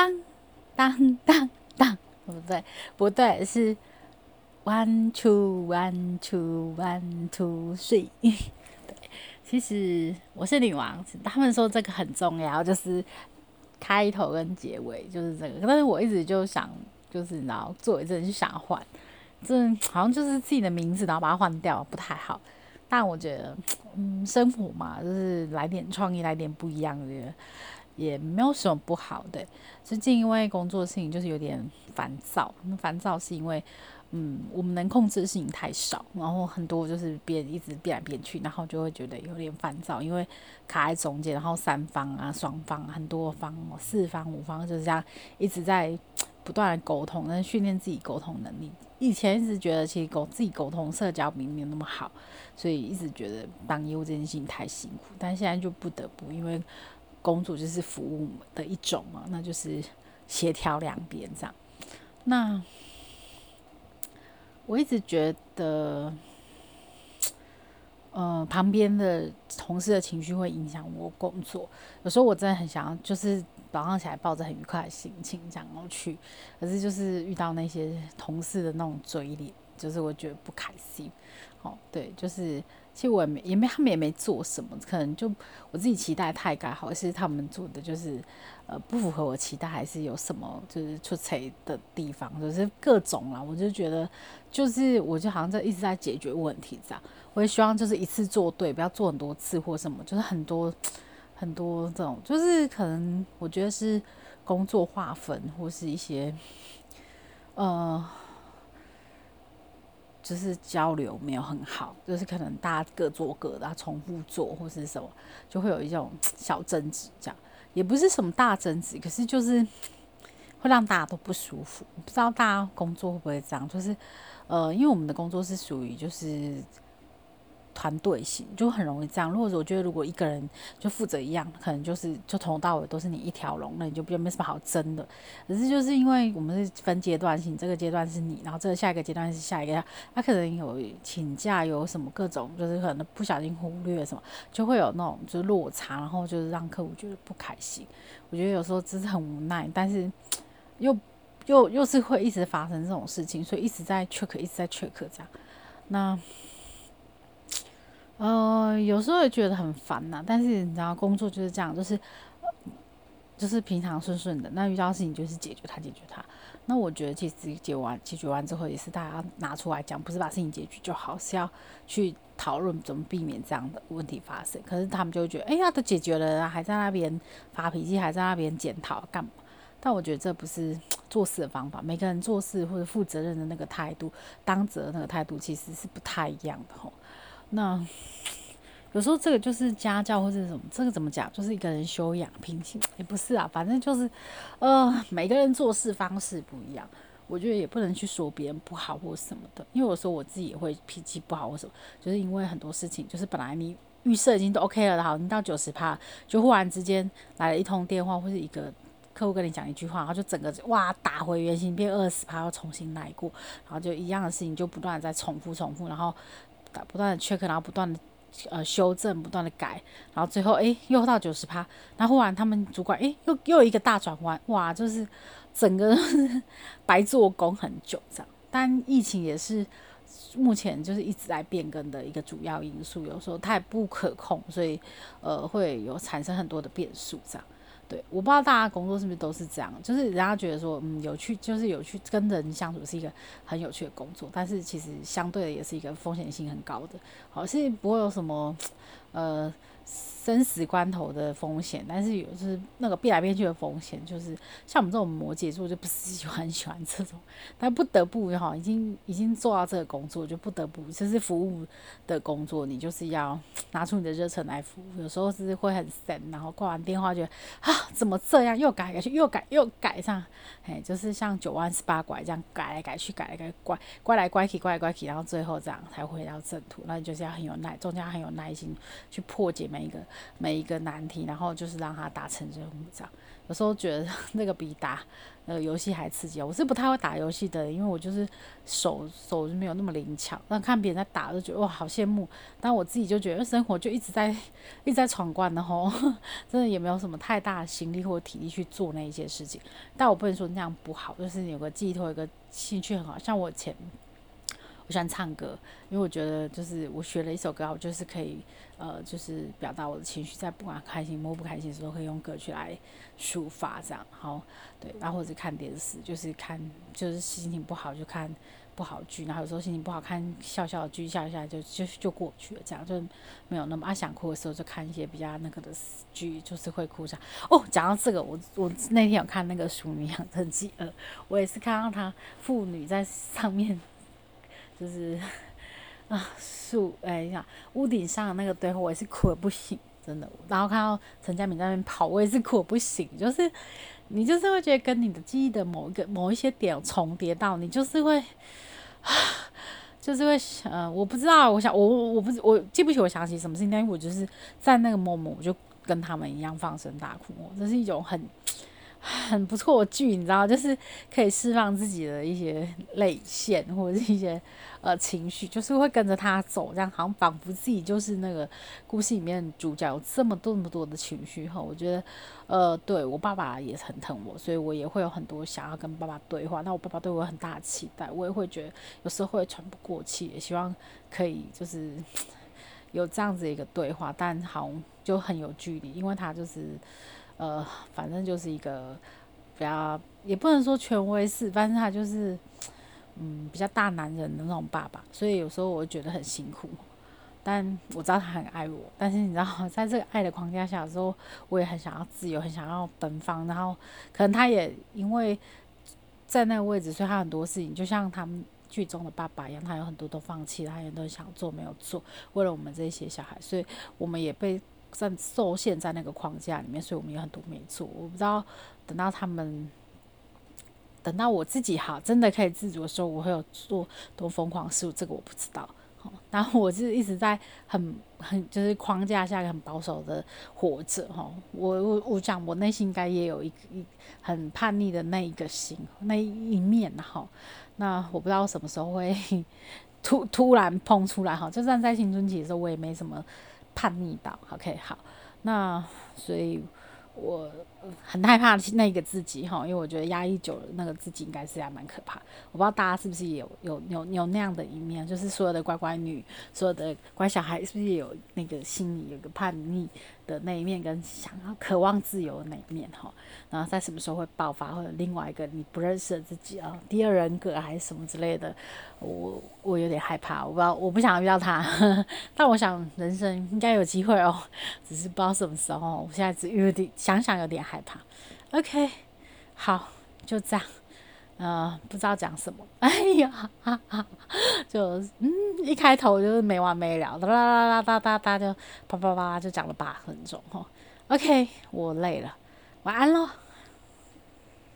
当当当当，不对不对，是 one two one two one two three。对，其实我是女王，他们说这个很重要，就是开头跟结尾就是这个，但是我一直就想，就是然后做一阵就想换，这好像就是自己的名字，然后把它换掉不太好。但我觉得，嗯，生活嘛，就是来点创意，来点不一样的，也没有什么不好的。最近因为工作事情就是有点烦躁，那烦躁是因为，嗯，我们能控制的事情太少，然后很多就是变一直变来变去，然后就会觉得有点烦躁，因为卡在中间，然后三方啊、双方、很多方、四方、五方就是这样一直在不断的沟通，那训练自己沟通能力。以前一直觉得其实沟自己沟通社交并没有那么好，所以一直觉得当业务这件事情太辛苦。但现在就不得不，因为工作就是服务的一种嘛，那就是协调两边这样。那我一直觉得，呃，旁边的同事的情绪会影响我工作。有时候我真的很想要，就是。早上起来抱着很愉快的心情这样去，可是就是遇到那些同事的那种嘴脸，就是我觉得不开心。哦，对，就是其实我也没也没他们也没做什么，可能就我自己期待太高，还是他们做的就是呃不符合我期待，还是有什么就是出彩的地方，就是各种啦。我就觉得就是我就好像在一直在解决问题这样，我也希望就是一次做对，不要做很多次或什么，就是很多。很多这种就是可能，我觉得是工作划分，或是一些呃，就是交流没有很好，就是可能大家各做各的，重复做或是什么，就会有一种小争执，这样也不是什么大争执，可是就是会让大家都不舒服。不知道大家工作会不会这样？就是呃，因为我们的工作是属于就是。团队型就很容易这样，或者我觉得如果一个人就负责一样，可能就是就从头到尾都是你一条龙，那你就比较没什么好争的。可是就是因为我们是分阶段性，这个阶段是你，然后这个下一个阶段是下一个，他可能有请假，有什么各种，就是可能不小心忽略什么，就会有那种就是落差，然后就是让客户觉得不开心。我觉得有时候真是很无奈，但是又又又是会一直发生这种事情，所以一直在 check，一直在 check 这样。那。呃，有时候也觉得很烦呐，但是你知道，工作就是这样，就是就是平常顺顺的，那遇到事情就是解决它，解决它。那我觉得其实解完解决完之后，也是大家拿出来讲，不是把事情解决就好，是要去讨论怎么避免这样的问题发生。可是他们就觉得，哎呀，都解决了，还在那边发脾气，还在那边检讨干嘛？但我觉得这不是做事的方法。每个人做事或者负责任的那个态度，当责那个态度，其实是不太一样的吼。那有时候这个就是家教或者什么，这个怎么讲？就是一个人修养品性，也不是啊，反正就是，呃，每个人做事方式不一样，我觉得也不能去说别人不好或什么的，因为有时候我自己也会脾气不好或什么，就是因为很多事情，就是本来你预设已经都 OK 了，好，你到九十趴，就忽然之间来了一通电话或者一个客户跟你讲一句话，然后就整个哇打回原形，变二十趴，要重新来过，然后就一样的事情就不断的在重复重复，然后。不断的 check，然后不断的呃修正，不断的改，然后最后哎又到九十趴，然后忽然他们主管哎又又一个大转弯，哇，就是整个 白做工很久这样。但疫情也是目前就是一直在变更的一个主要因素，有时候太不可控，所以呃会有产生很多的变数这样。对，我不知道大家工作是不是都是这样，就是人家觉得说，嗯，有趣，就是有趣，跟人相处是一个很有趣的工作，但是其实相对的也是一个风险性很高的，好，是不会有什么，呃。生死关头的风险，但是有就是那个变来变去的风险，就是像我们这种摩羯座就不是很 喜欢这种，但不得不哈，已经已经做到这个工作，就不得不就是服务的工作，你就是要 拿出你的热忱来服务。有时候是会很神，然后挂完电话觉得 啊，怎么这样又改改去又改又改上，哎，就是像九弯十八拐这样改来改去改来改拐拐来拐去拐来拐去，然后最后这样才回到正途。那你就是要很有耐，中间很有耐心去破解。每一个每一个难题，然后就是让他达成任务这样。有时候觉得 那个比打呃游戏还刺激。我是不太会打游戏的，因为我就是手手就没有那么灵巧。但看别人在打，就觉得哇好羡慕。但我自己就觉得生活就一直在一直在闯关的吼，真的也没有什么太大的心力或体力去做那一些事情。但我不能说那样不好，就是有个寄托，有个兴趣很好。像我前喜欢唱歌，因为我觉得就是我学了一首歌，我就是可以。呃，就是表达我的情绪，在不管开心或不开心的时候，可以用歌曲来抒发，这样好，对，然后或者看电视，就是看，就是心情不好就看不好剧，然后有时候心情不好看笑笑的剧，笑一下就就就过去了，这样就没有那么啊想哭的时候就看一些比较那个的剧，就是会哭下。哦，讲到这个，我我那天有看那个《熟女养成记二》，我也是看到他妇女在上面，就是。啊，树哎呀，屋顶上那个堆火，我也是哭的不行，真的。然后看到陈佳敏在那边跑，我也是哭的不行。就是你就是会觉得跟你的记忆的某一个某一些点重叠到，你就是会啊，就是会呃，我不知道，我想我我不我记不起我想起什么事情，但我就是在那个 moment，我就跟他们一样放声大哭，这是一种很。很不错的剧，你知道，就是可以释放自己的一些泪腺或者是一些呃情绪，就是会跟着他走，这样好像仿佛自己就是那个故事里面主角，有这么多那么多的情绪哈。我觉得，呃，对我爸爸也很疼我，所以我也会有很多想要跟爸爸对话。那我爸爸对我很大的期待，我也会觉得有时候会喘不过气，也希望可以就是有这样子一个对话，但好像就很有距离，因为他就是。呃，反正就是一个比较，也不能说权威式，但是他就是，嗯，比较大男人的那种爸爸，所以有时候我觉得很辛苦。但我知道他很爱我，但是你知道，在这个爱的框架下的时候，我也很想要自由，很想要奔放。然后，可能他也因为在那个位置，所以他很多事情就像他们剧中的爸爸一样，他有很多都放弃了，他也都想做没有做，为了我们这些小孩，所以我们也被。在受限在那个框架里面，所以我们有很多没做。我不知道等到他们，等到我自己哈，真的可以自主的时候，我会有做多疯狂事，这个我不知道。好，然后我是一直在很很就是框架下很保守的活着哈。我我我讲，我内心应该也有一一很叛逆的那一个心那一面哈。那我不知道什么时候会 突突然碰出来哈。就算在青春期的时候，我也没什么。叛逆到，OK，好，那所以我很害怕那个自己哈，因为我觉得压抑久了，那个自己应该是还蛮可怕。我不知道大家是不是也有有有有那样的一面，就是所有的乖乖女，所有的乖小孩，是不是也有那个心里有个叛逆？的那一面跟想要渴望自由的那一面哈，然后在什么时候会爆发，或者另外一个你不认识的自己啊，第二人格还是什么之类的，我我有点害怕，我不知道，我不想遇到他，但我想人生应该有机会哦，只是不知道什么时候，我现在只有点想想有点害怕。OK，好，就这样。呃，不知道讲什么，哎呀，哈哈，就嗯，一开头就是没完没了，哒啦啦啦哒哒哒，就啪啪啪就讲了八分钟哈。OK，我累了，晚安喽。